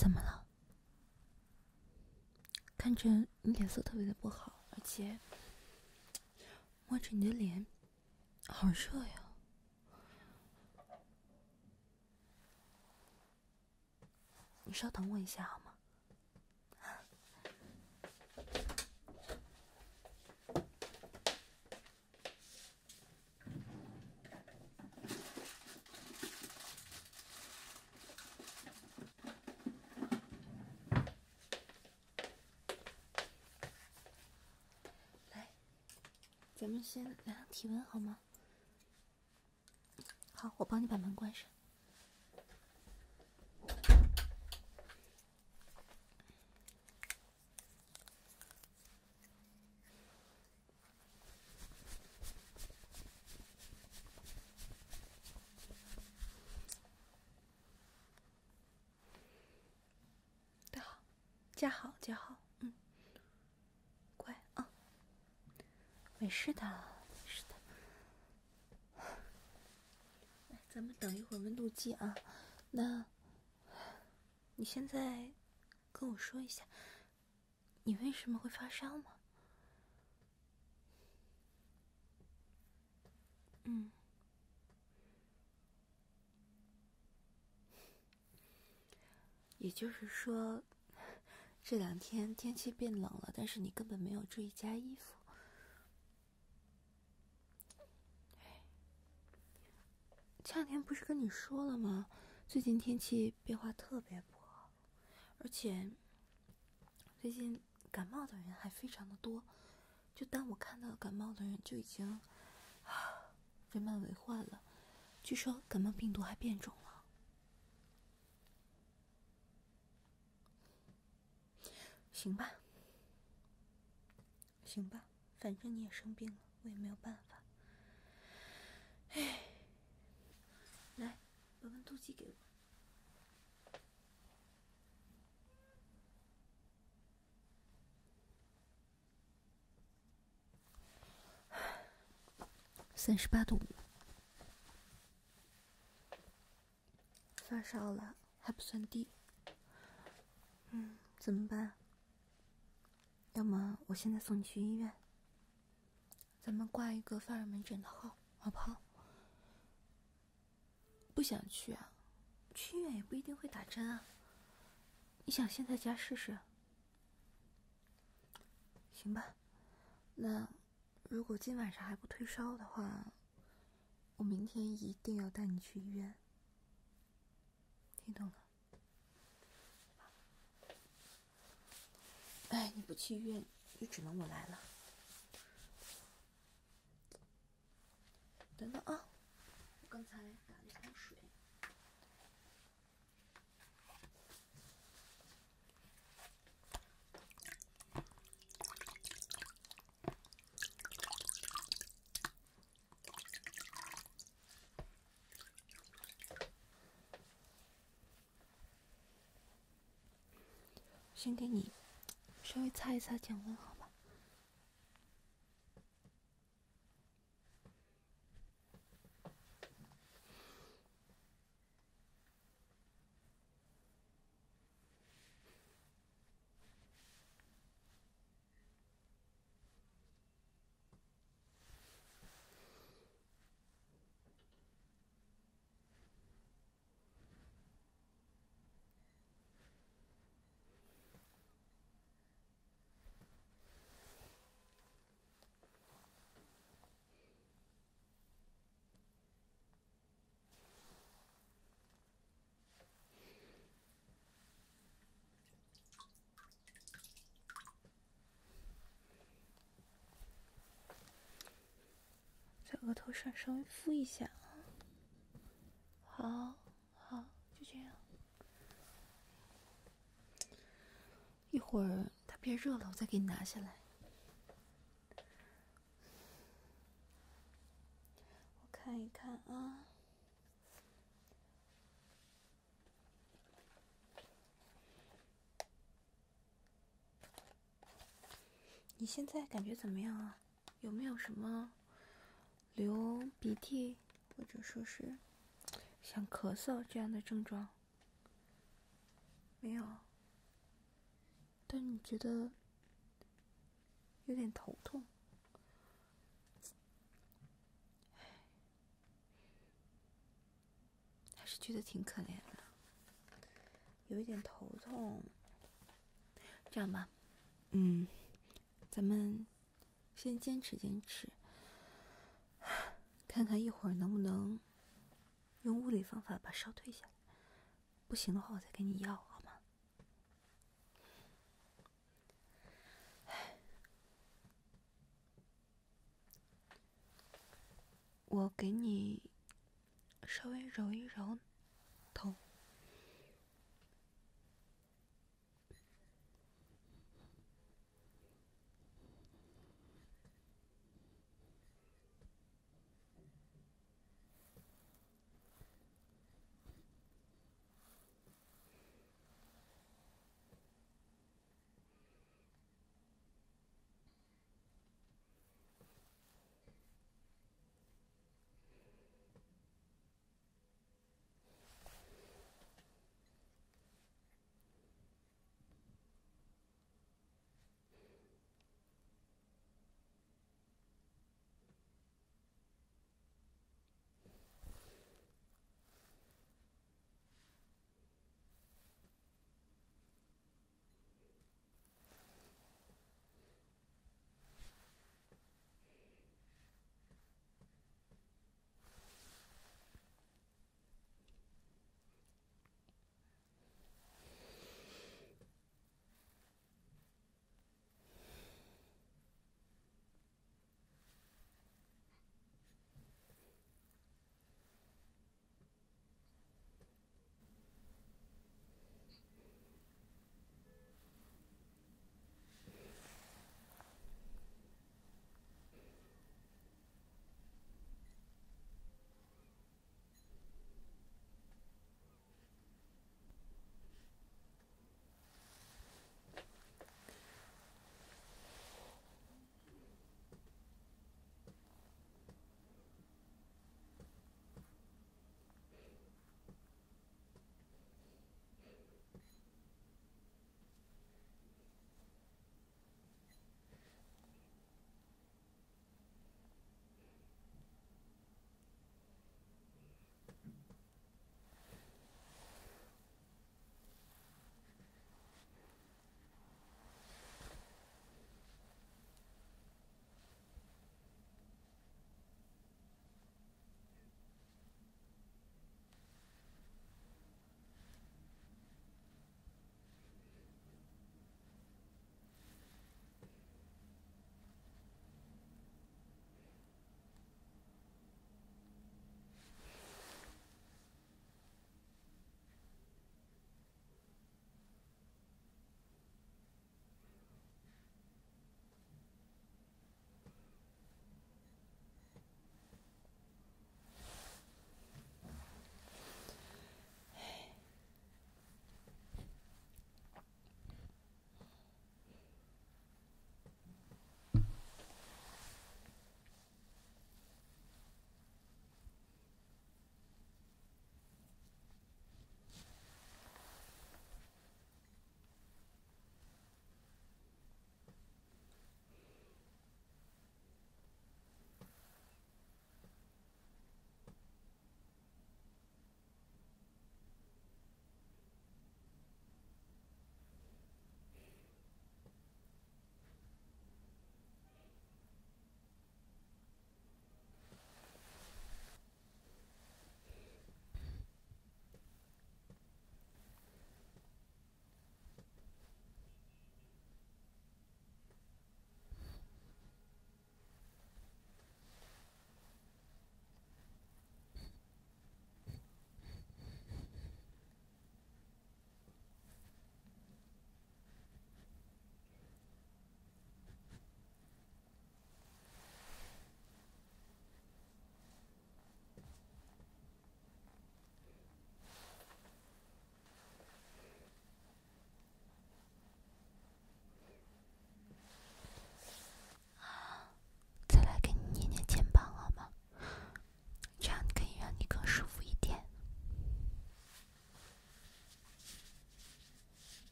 怎么了？看着你脸色特别的不好，而且摸着你的脸，好热呀！你稍等我一下好吗？先量量体温好吗？好，我帮你把门关上。带好，夹好，夹好，嗯，乖啊，没事的，没事的。来，咱们等一会儿温度计啊。那，你现在跟我说一下，你为什么会发烧吗？嗯。也就是说，这两天天气变冷了，但是你根本没有注意加衣服。前两天不是跟你说了吗？最近天气变化特别不好，而且最近感冒的人还非常的多。就当我看到感冒的人，就已经啊人满为患了。据说感冒病毒还变种了。行吧，行吧，反正你也生病了，我也没有办法。哎，把温度计给我。三十八度五，发烧了还不算低。嗯，怎么办？要么我现在送你去医院，咱们挂一个发热门诊的号，好不好？不想去啊？去医院也不一定会打针啊。你想先在家试试？行吧，那如果今晚上还不退烧的话，我明天一定要带你去医院。听懂了？哎，你不去医院，就只能我来了。等等啊，我刚才打了一桶水。先给你稍微擦一擦降温，好？额头上稍微敷一下啊。好，好，就这样。一会儿它变热了，我再给你拿下来。我看一看啊。你现在感觉怎么样啊？有没有什么流鼻涕，或者说是像咳嗽这样的症状？没有。但你觉得有点头痛，还是觉得挺可怜的，有一点头痛。这样吧，嗯，咱们先坚持坚持，看看一会儿能不能用物理方法把烧退下来。不行的话，我再给你药。我给你稍微揉一揉